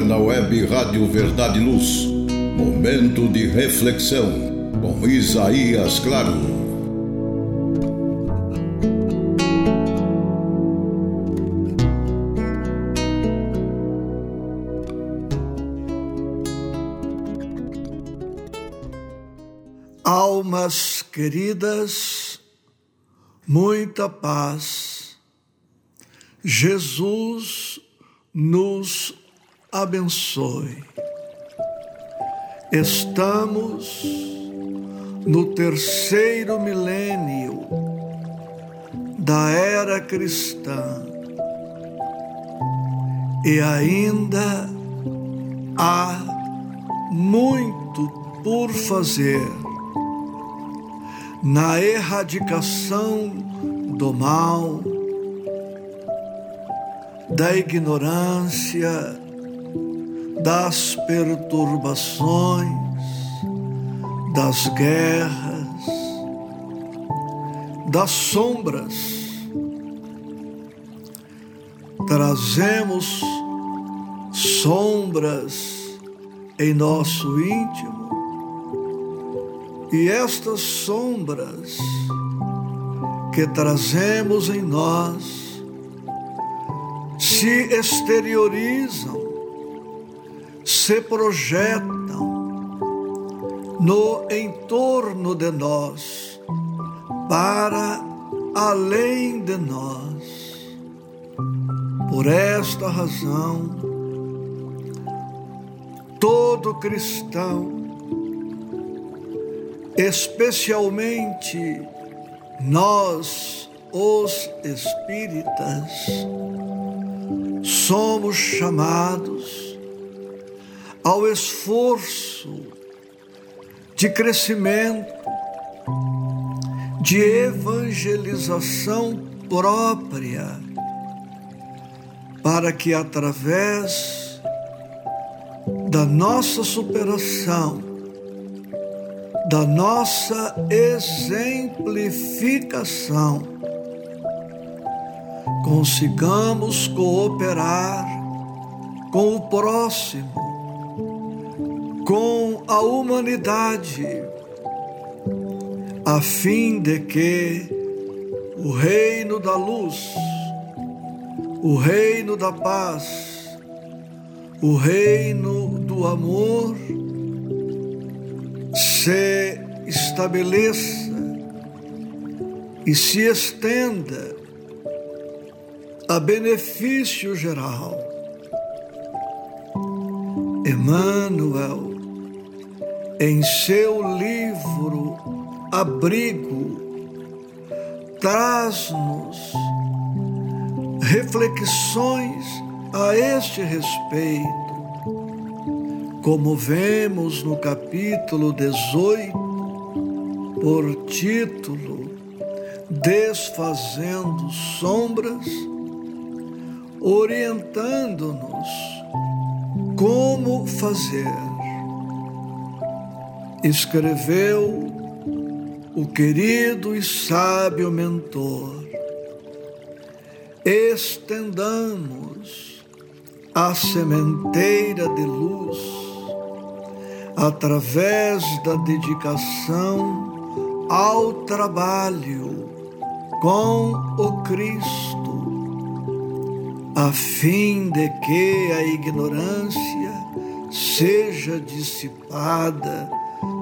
agora na web Rádio Verdade e Luz. Momento de reflexão com Isaías Claro. Almas queridas, muita paz. Jesus nos abençoe. Estamos no terceiro milênio da era cristã e ainda há muito por fazer na erradicação do mal da ignorância, das perturbações, das guerras, das sombras. Trazemos sombras em nosso íntimo e estas sombras que trazemos em nós se exteriorizam, se projetam no entorno de nós, para além de nós. Por esta razão, todo cristão, especialmente nós, os espíritas, somos chamados ao esforço de crescimento, de evangelização própria, para que através da nossa superação, da nossa exemplificação, consigamos cooperar com o próximo, com a humanidade, a fim de que o reino da luz, o reino da paz, o reino do amor se estabeleça e se estenda a benefício geral. Emmanuel, em seu livro Abrigo, traz-nos reflexões a este respeito, como vemos no capítulo 18, por título Desfazendo Sombras orientando-nos como fazer. Escreveu o querido e sábio mentor. Estendamos a sementeira de luz através da dedicação ao trabalho com o Cristo a fim de que a ignorância seja dissipada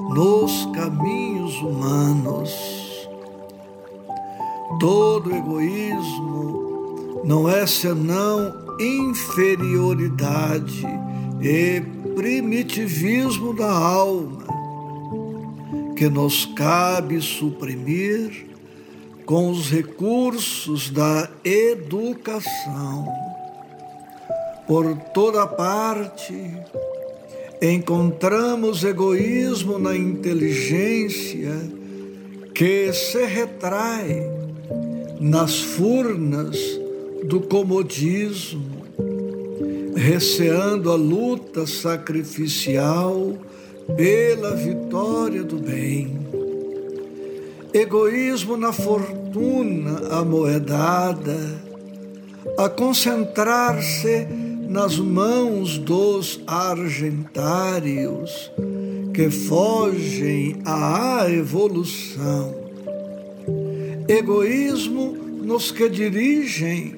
nos caminhos humanos. Todo egoísmo não é senão inferioridade e primitivismo da alma que nos cabe suprimir com os recursos da educação. Por toda parte, encontramos egoísmo na inteligência que se retrai nas furnas do comodismo, receando a luta sacrificial pela vitória do bem. Egoísmo na fortuna amoedada, a concentrar-se nas mãos dos argentários que fogem à evolução. Egoísmo nos que dirigem,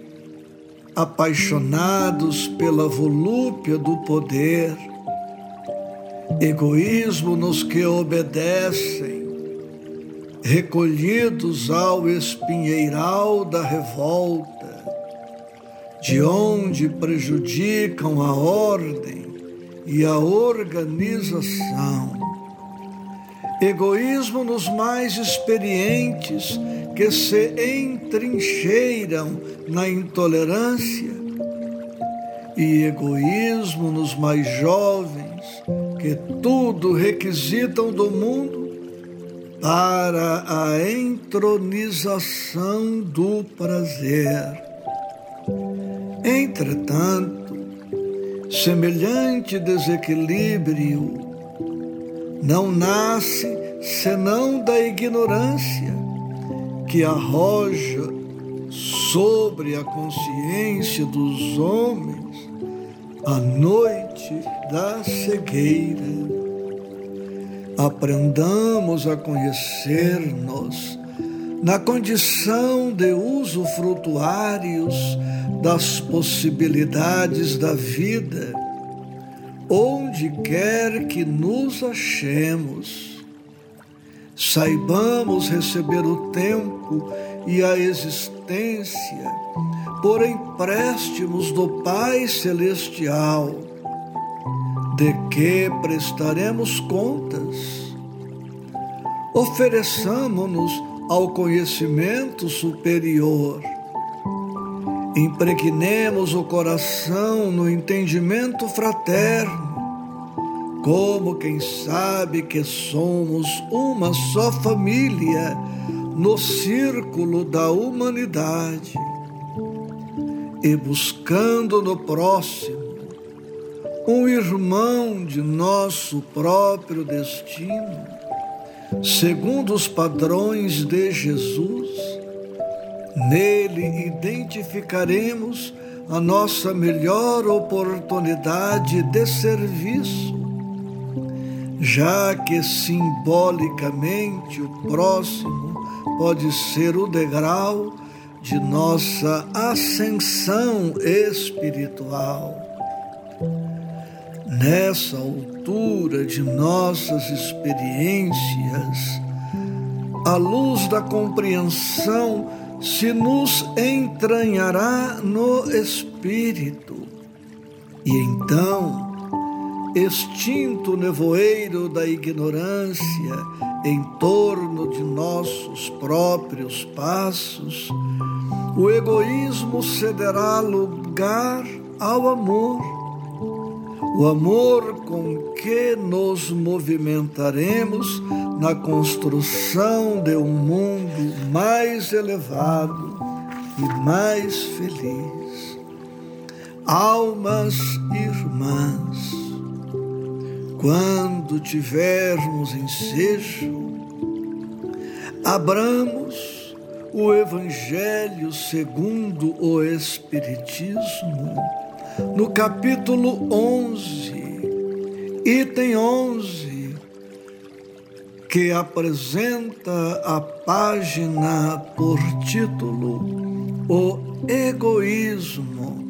apaixonados pela volúpia do poder. Egoísmo nos que obedecem, recolhidos ao espinheiral da revolta de onde prejudicam a ordem e a organização. Egoísmo nos mais experientes que se entrincheiram na intolerância, e egoísmo nos mais jovens que tudo requisitam do mundo para a entronização do prazer. Entretanto, semelhante desequilíbrio não nasce senão da ignorância que arroja sobre a consciência dos homens a noite da cegueira. Aprendamos a conhecer-nos na condição de usufrutuários das possibilidades da vida, onde quer que nos achemos. Saibamos receber o tempo e a existência por empréstimos do Pai Celestial, de que prestaremos contas. Ofereçamo-nos ao conhecimento superior Impregnemos o coração no entendimento fraterno, como quem sabe que somos uma só família no círculo da humanidade. E buscando no próximo um irmão de nosso próprio destino, segundo os padrões de Jesus Nele identificaremos a nossa melhor oportunidade de serviço, já que simbolicamente o próximo pode ser o degrau de nossa ascensão espiritual. Nessa altura de nossas experiências, à luz da compreensão se nos entranhará no espírito. E então, extinto nevoeiro da ignorância em torno de nossos próprios passos, o egoísmo cederá lugar ao amor o amor com que nos movimentaremos na construção de um mundo mais elevado e mais feliz. Almas irmãs, quando tivermos ensejo, abramos o Evangelho segundo o Espiritismo no capítulo 11, item 11, que apresenta a página por título O Egoísmo,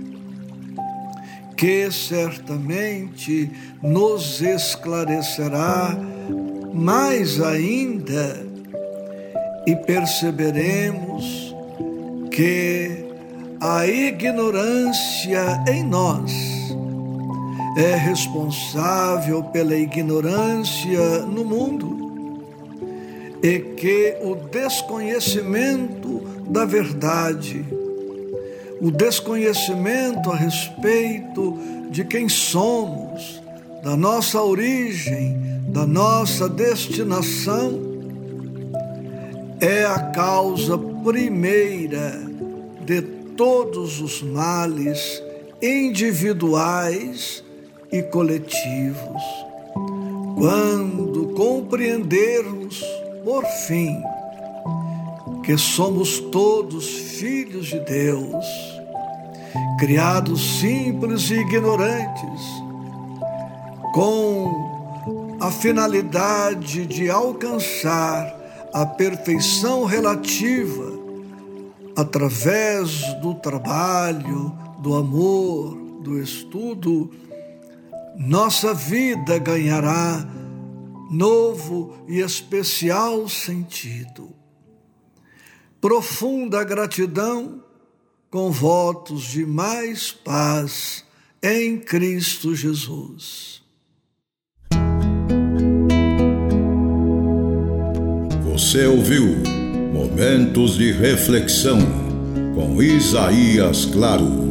que certamente nos esclarecerá mais ainda e perceberemos que a ignorância em nós é responsável pela ignorância no mundo e que o desconhecimento da verdade, o desconhecimento a respeito de quem somos, da nossa origem, da nossa destinação, é a causa primeira de todos os males individuais e coletivos. Quando compreendermos, por fim, que somos todos filhos de Deus, criados simples e ignorantes, com a finalidade de alcançar a perfeição relativa através do trabalho, do amor, do estudo, nossa vida ganhará novo e especial sentido. Profunda gratidão com votos de mais paz em Cristo Jesus. Você ouviu Momentos de Reflexão com Isaías Claro.